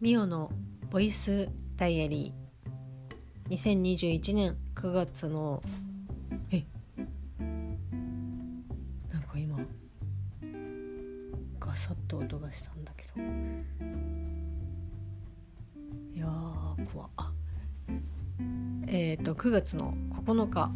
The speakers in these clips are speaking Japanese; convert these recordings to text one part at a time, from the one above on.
ミオのボイスダイアリー。2021年9月の。え？なんか今。ガサッと音がしたんだけど。いやー怖っ。えっ、ー、と9月の9日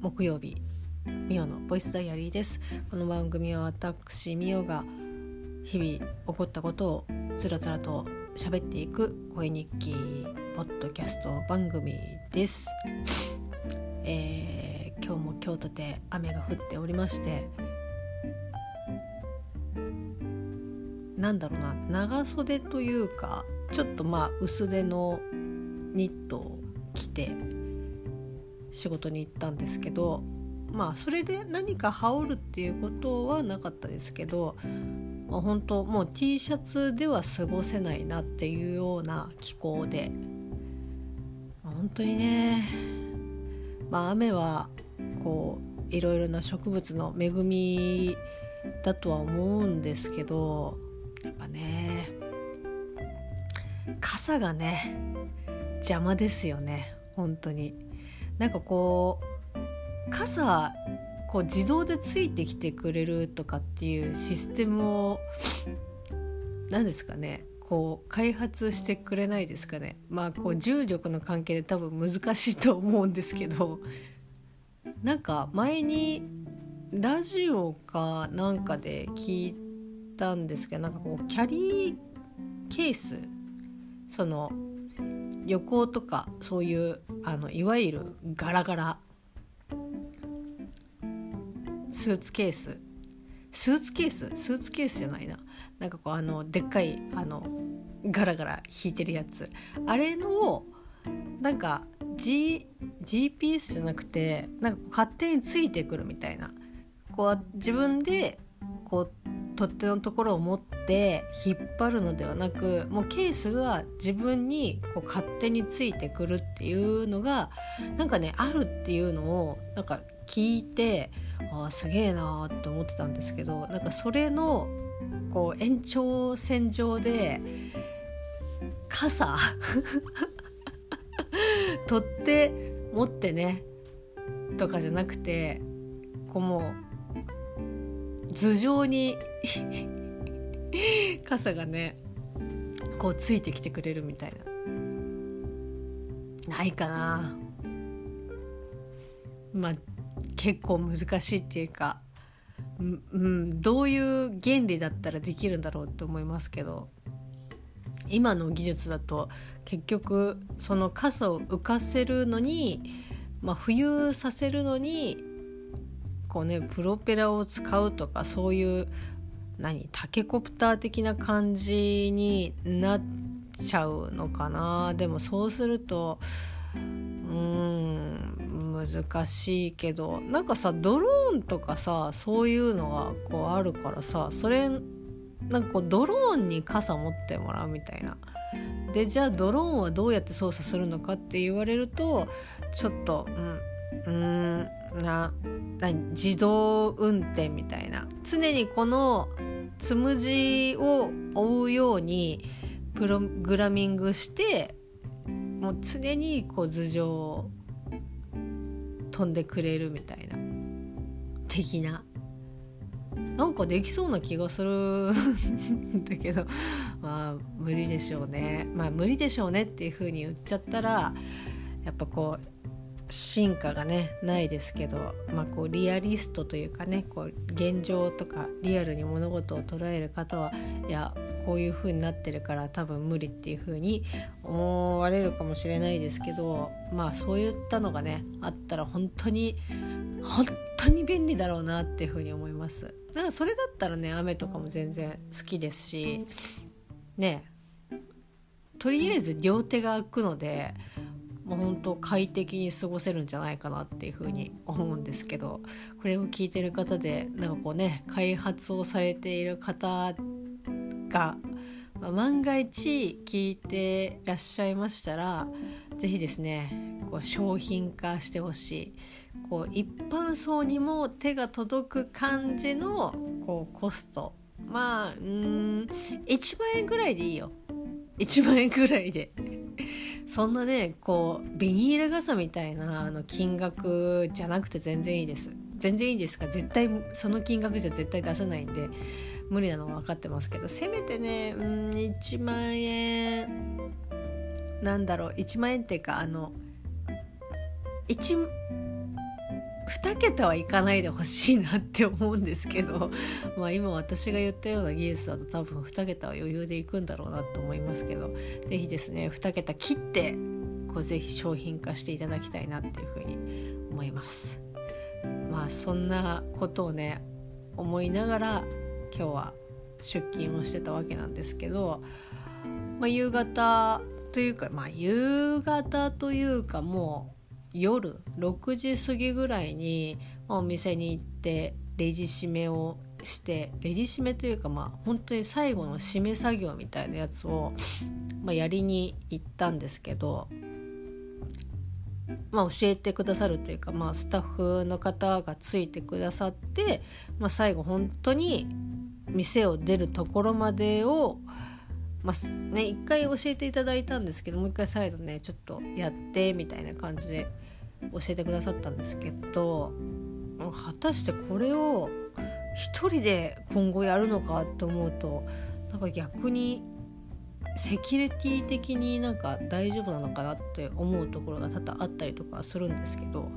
木曜日。ミオのボイスダイアリーです。この番組は私ミオが日々起こったことをつらつらと喋っていく声日記ポッドキャスト番組です、えー、今日も京都で雨が降っておりましてなんだろうな長袖というかちょっとまあ薄手のニットを着て仕事に行ったんですけどまあそれで何か羽織るっていうことはなかったですけどまあ、本当もう T シャツでは過ごせないなっていうような気候で、まあ、本当にね、まあ、雨はこういろいろな植物の恵みだとは思うんですけどやっぱね傘がね邪魔ですよね本当に。なんかこう傘こう自動でついてきてくれるとかっていうシステムを何ですかね。こう開発してくれないですかね。まあこう重力の関係で多分難しいと思うんですけど。なんか前にラジオかなんかで聞いたんですけどなんかこうキャリーケース。その旅行とかそういうあのいわゆるガラガラスーツケース。スーツケース？スーツケースじゃないな。なんかこうあのでっかいあのガラガラ引いてるやつ。あれのなんか、G、GPS じゃなくてなんか勝手についてくるみたいな。こう自分でこう取っ手のところを持って引っ張るのではなくもうケースが自分にこう勝手についてくるっていうのがなんかねあるっていうのをなんか聞いてあすげえなーって思ってたんですけどなんかそれのこう延長線上で傘 取って持ってねとかじゃなくてこうもう頭上に 傘がねこうついてきてくれるみたいな。ないかな。まあ結構難しいっていうか、うん、どういう原理だったらできるんだろうって思いますけど今の技術だと結局その傘を浮かせるのに、まあ、浮遊させるのにこうねプロペラを使うとかそういう何タケコプター的な感じになっちゃうのかな。でもそうするとうん難しいけどなんかさドローンとかさそういうのはこうあるからさそれなんかこうドローンに傘持ってもらうみたいな。でじゃあドローンはどうやって操作するのかって言われるとちょっとうんうんな自動運転みたいな常にこのつむじを追うようにプログラミングしてもう常にこう頭上飛んでくれるみたいな。的な。なんかできそうな気がする。ん だけどまあ無理でしょうね。まあ無理でしょうねっていう風に言っちゃったらやっぱこう進化がねないですけど、まあ、こうリアリストというかねこう現状とかリアルに物事を捉える方はいやこういう風になってるから多分無理っていう風に思われるかもしれないですけどまあそういったのがねあったら本当に本当に便利だろうなっていう風に思います。だかそれだったらね雨とかも全然好きですしねとりあえず両手が空くのでもう本当快適に過ごせるんじゃないかなっていうふうに思うんですけどこれを聞いてる方でなんかこうね開発をされている方が、まあ、万が一聞いてらっしゃいましたら是非ですねこう商品化してほしい。こう一般層にも手が届く感じのこうコスト。まあうん1万円ぐらいでいいよ。1万円ぐらいで。そんなねこうビニール傘みたいなあの金額じゃなくて全然いいです。全然いいですか？絶対その金額じゃ絶対出せないんで無理なのは分かってますけど。せめてねうん1万円なんだろう1万円っていうかあの1 2桁はいかないでほしいなって思うんですけど。まあ今私が言ったような技術だと多分2桁は余裕でいくんだろうなと思いますけど。是非ですね2桁切ってこうぜひ商品化していただきたいなっていうふうに思います。まあそんなことをね思いながら今日は出勤をしてたわけなんですけど、まあ、夕方というかまあ夕方というかもう夜6時過ぎぐらいに、お店に行ってレジ締めをしてレジ締めというかまあ本当に最後の締め作業みたいなやつを、まあ、やりに行ったんですけど、まあ、教えてくださるというか、まあ、スタッフの方がついてくださって、まあ、最後本当に店を出るところまでをまあね、一回教えていただいたんですけどもう一回再度ねちょっとやってみたいな感じで教えてくださったんですけど果たしてこれを一人で今後やるのかと思うとなんか逆にセキュリティ的になんか大丈夫なのかなって思うところが多々あったりとかするんですけど、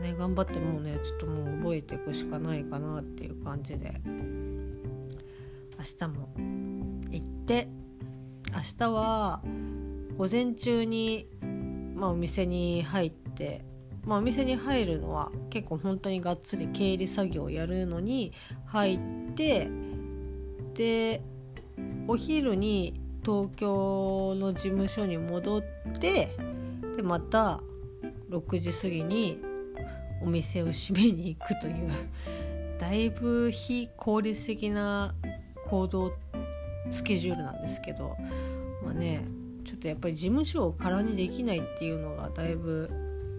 ね、頑張ってもうねちょっともう覚えていくしかないかなっていう感じで明日も行って明日は午前中に、まあ、お店に入って、まあ、お店に入るのは結構本当にがっつり経理作業をやるのに入ってでお昼に東京の事務所に戻ってでまた6時過ぎにお店を閉めに行くというだいぶ非効率的な行動スケジュールなんですけどまあねちょっとやっぱり事務所を空にできないっていうのがだいぶ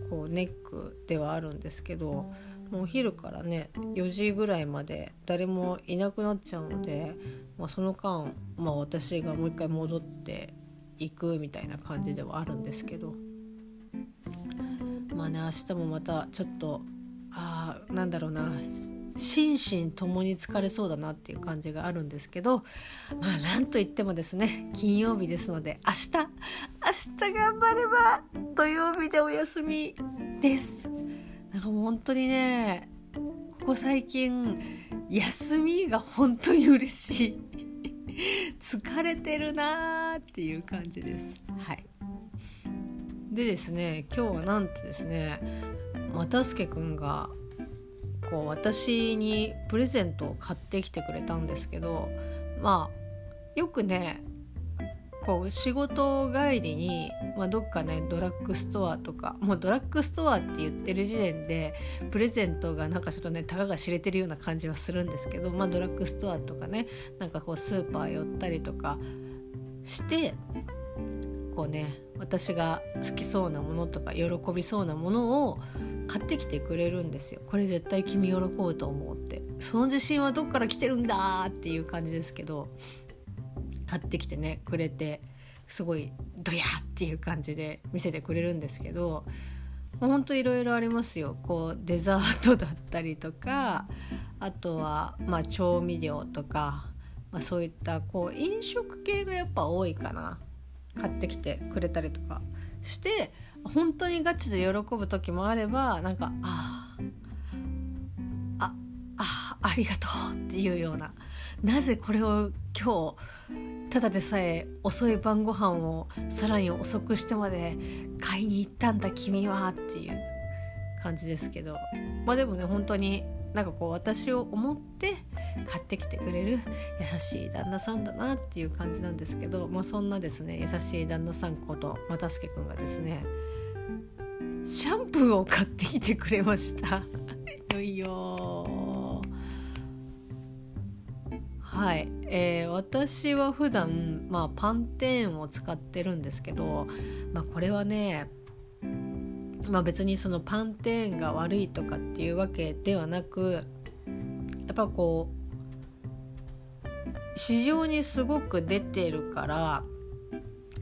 こうネックではあるんですけどもうお昼からね4時ぐらいまで誰もいなくなっちゃうので、まあ、その間、まあ、私がもう一回戻っていくみたいな感じではあるんですけど。まあね明日もまたちょっとああなんだろうな心身ともに疲れそうだなっていう感じがあるんですけどまあなんといってもですね金曜日ですので明日明日頑張れば土曜日でお休みです。なんかもう本当にねここ最近休みが本当に嬉しい。疲れてるなーっていう感じです。はい。でですね今日はなんとですね又助くんがこう私にプレゼントを買ってきてくれたんですけどまあよくねこう仕事帰りに、まあ、どっかねドラッグストアとかもうドラッグストアって言ってる時点でプレゼントがなんかちょっとねたかが知れてるような感じはするんですけど、まあ、ドラッグストアとかねなんかこうスーパー寄ったりとかしてこうね私が好きそうなものとか喜びそうなものを買ってきてくれるんですよ。これ絶対君喜ぶと思うって。その自信はどっから来てるんだっていう感じですけど買ってきてねくれてすごいドヤっていう感じで見せてくれるんですけどほんといろいろありますよ。こうデザートだったりとかあとはまあ調味料とか、まあ、そういったこう飲食系がやっぱ多いかな。買ってきてくれたりとかして本当にガチで喜ぶ時もあればなんかあああありがとうっていうような。なぜこれを今日ただでさえ遅い晩ご飯をさらに遅くしてまで買いに行ったんだ君はっていう感じですけど。まあでもね本当になんかこう私を思って買ってきてくれる優しい旦那さんだなっていう感じなんですけど、まあ、そんなですね優しい旦那さんこと又助君がですねシャンプーを買ってきてくれました。よいよはい、えー、私は普段まあパンテーンを使ってるんですけど、まあ、これはねまあ別にそのパンテーンが悪いとかっていうわけではなくやっぱこう市場にすごく出てるから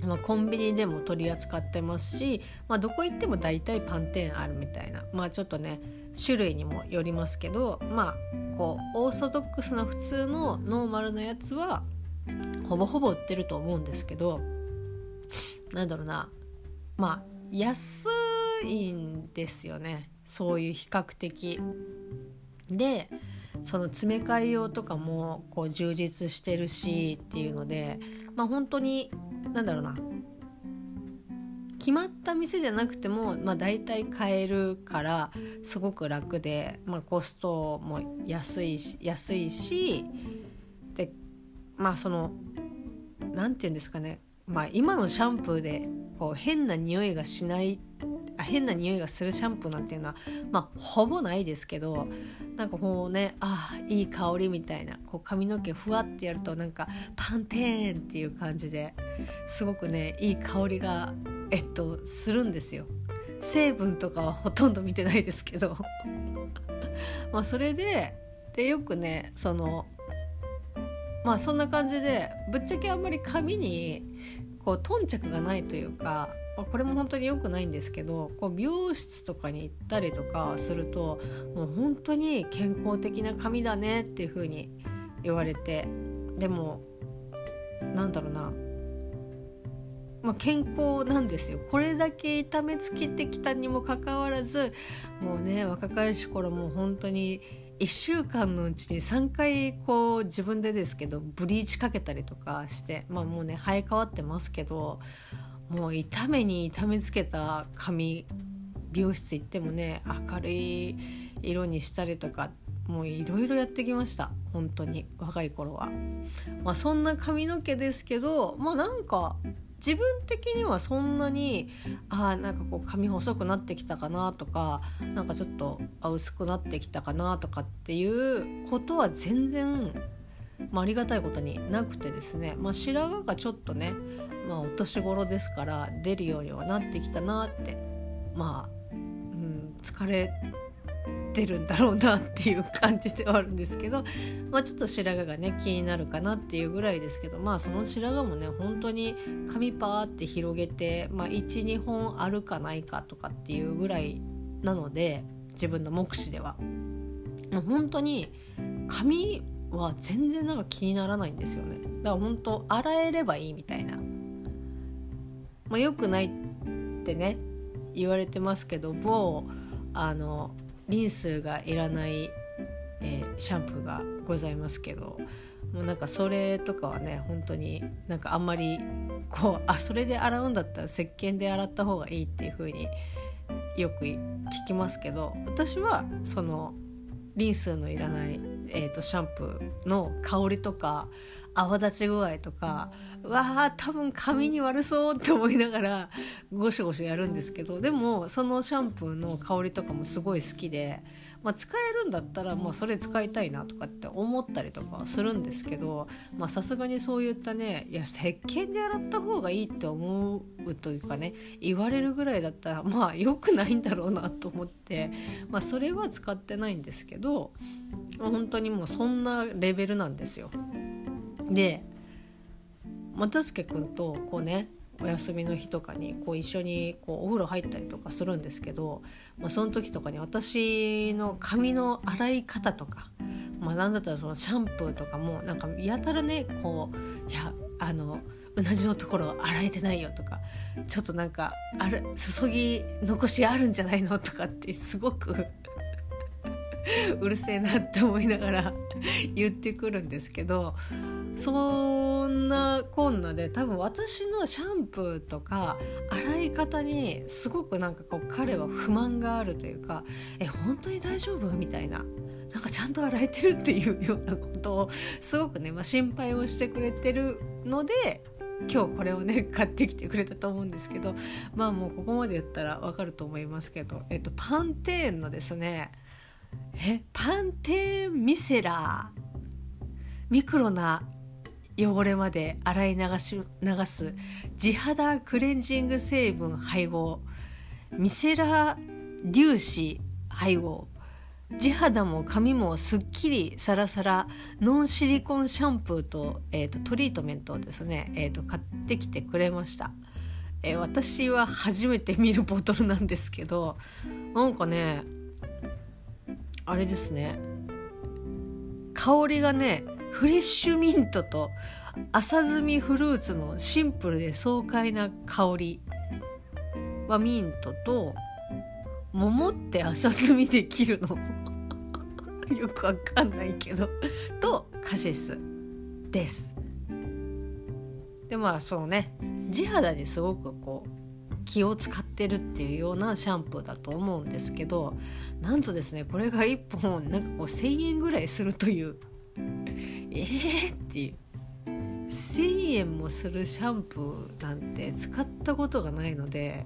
まあ、コンビニでも取り扱ってますし、まあ、どこ行っても大体パンテーンあるみたいなまあちょっとね種類にもよりますけどまあこうオーソドックスな普通のノーマルなやつはほぼほぼ売ってると思うんですけどなんだろうな。まあ安いんですよね。そういう比較的。でその詰め替え用とかもこう充実してるしっていうのでまあ本当になんだろうな。決まった店じゃなくても、まあ、大体買えるからすごく楽で、まあ、コストも安いし安いしでまあその何て言うんですかね、まあ、今のシャンプーでこう変な匂いがしない変な匂いがするシャンプーなんていうのはまあほぼないですけどなんかこうねあいい香りみたいなこう髪の毛ふわってやるとなんかパンテーンっていう感じですごくねいい香りがえっとするんですよ。成分とかはほとんど見てないですけど まあそれででよくねそのまあそんな感じでぶっちゃけあんまり髪にこう頓着がないというかまあ、これも本当に良くないんですけどこう美容室とかに行ったりとかするともう本当に健康的な髪だねっていう風に言われてでもなんだろうな、まあ、健康なんですよこれだけ痛めつけてきたにもかかわらずもうね若かりし頃もう本当に1週間のうちに3回こう自分でですけどブリーチかけたりとかしてまあもうね生え変わってますけどもう痛めに痛めつけた髪美容室行ってもね明るい色にしたりとかもういろいろやってきました本当に若い頃は。まあ、そんな髪の毛ですけどまあなんか自分的にはそんなにあなんかこう髪細くなってきたかなとかなんかちょっと薄くなってきたかなとかっていうことは全然、まあ、ありがたいことになくてですね、まあ、白髪がちょっとねまあお年頃ですから出るようにはなってきたなってまあ、うん、疲れてるんだろうなっていう感じではあるんですけど、まあ、ちょっと白髪がね気になるかなっていうぐらいですけどまあその白髪もね本当に髪パーって広げて、まあ、12本あるかないかとかっていうぐらいなので自分の目視では。もう本当に髪は全然なんか気にならないんですよねだから本当洗えればいいみたいなまあ、良くないってね言われてますけど某あのリンスがいらない、えー、シャンプーがございますけどもうなんかそれとかはね本当になんかあんまりこうあそれで洗うんだったら石鹸で洗った方がいいっていう風によく聞きますけど私はそのリンスのいらない、えーとシャンプーの香りとか泡立ち具合とかうわー多分髪に悪そうって思いながらゴシゴシやるんですけどでもそのシャンプーの香りとかもすごい好きで、まあ、使えるんだったら、まあ、それ使いたいなとかって思ったりとかするんですけどさすがにそういったねいや石鹸で洗った方がいいって思うというかね言われるぐらいだったらまあ良くないんだろうなと思って、まあ、それは使ってないんですけど本当にもうそんなレベルなんですよ。で又助君とこうねお休みの日とかにこう一緒にこうお風呂入ったりとかするんですけど、まあ、その時とかに私の髪の洗い方とか、まあ、なんだったらそのシャンプーとかもなんかやたらねこういやあのうなじのところ洗えてないよとかちょっとなんかあれ注ぎ残しあるんじゃないのとかってすごく うるせえなって思いながら 言ってくるんですけどそんなこんなで多分私のシャンプーとか洗い方にすごくなんかこう彼は不満があるというか「え本当に大丈夫?」みたいな。なんかちゃんと洗えてるっていうようなことをすごくね、まあ、心配をしてくれてるので今日これをね 買ってきてくれたと思うんですけどまあもうここまで言ったらわかると思いますけど、えっと、パンテーンのですねえパンテーンミセラーミクロな汚れまで洗い流し流す地肌クレンジング成分配合。ミセラ粒子配合。地肌も髪もすっきりサラサラノンシリコンシャンプーと,、えーと、トリートメントをですね、えーと、買ってきてくれました、えー、私は初めて見るボトルなんですけどなんかねあれですね。香りがねフレッシュミントと浅摘みフルーツのシンプルで爽快な香り。はミントと桃って浅摘みできるの？よくわかんないけど。とカシスです。でまあそのね。地肌にすごくこう気を使ってるっていうようなシャンプーだと思うんですけどなんとですねこれが1本なんかこう1,000円ぐらいするというえーっていう1,000円もするシャンプーなんて使ったことがないので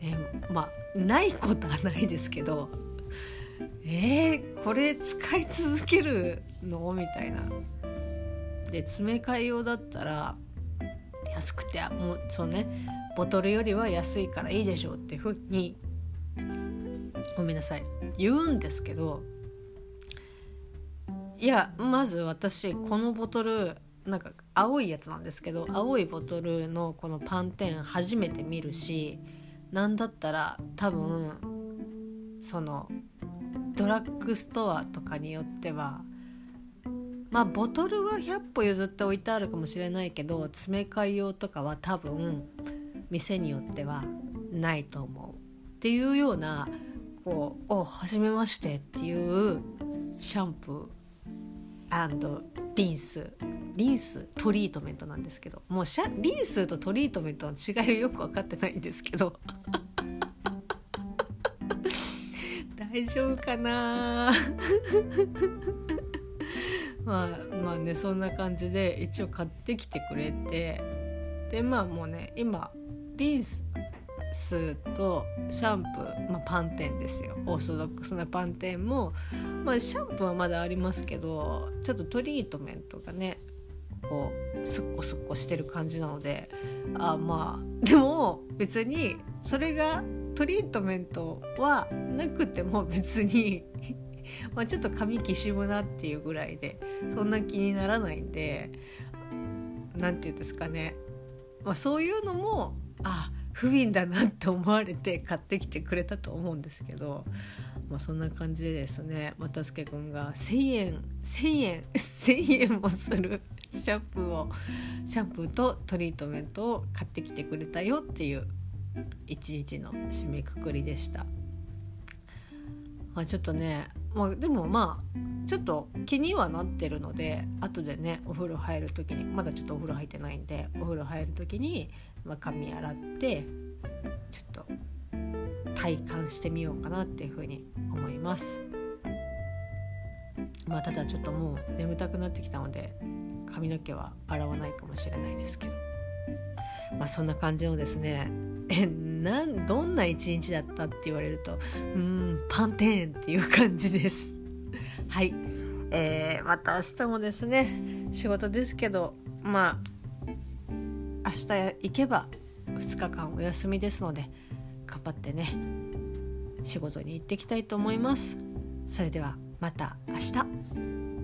えまあないことはないですけどえー、これ使い続けるのみたいな。で詰め替え用だったら安くてもうそうねボトルよりは安いからいいでしょうってふうにごめんなさい言うんですけどいやまず私このボトルなんか青いやつなんですけど青いボトルのこのパンテン初めて見るし何だったら多分そのドラッグストアとかによってはまあボトルは100歩譲って置いてあるかもしれないけど詰め替え用とかは多分店によってはないと思う。っていうようなこう「おはめまして」っていうシャンプーリンスリンストリートメントなんですけどもうシャリンスとトリートメントの違いをよく分かってないんですけど。大丈夫かな？まあまあねそんな感じで一応買ってきてくれて。でまあもうね今リンスとシャンプー、まあ、パンテンですよ。オーソドックスなパンテンも、まあ、シャンプーはまだありますけどちょっとトリートメントがねこうすっこすっこしてる感じなのであまあでも別にそれがトリートメントはなくても別に まあちょっと髪きしむなっていうぐらいでそんな気にならないんで何て言うんですかね、まあ、そういうのもあ不憫だなって思われて買ってきてくれたと思うんですけど、まあ、そんな感じでですね又助君が1,000円1,000円 1,000円もする シャンプーをシャンプーとトリートメントを買ってきてくれたよっていう一日の締めくくりでした。まあ、ちょっとね、まあ、でもまあちょっと気にはなってるので後でねお風呂入る時にまだちょっとお風呂入ってないんでお風呂入る時に、まあ、髪洗ってちょっと体感してみようかなっていうふうに思います。まあ、ただちょっともう眠たくなってきたので髪の毛は洗わないかもしれないですけどまあそんな感じのですねなんどんな一日だったって言われるとうんパンテーンっていう感じです。はい、えー、また明日もですね仕事ですけどまあ明日行けば2日間お休みですので頑張ってね仕事に行ってきたいと思います。それではまた明日。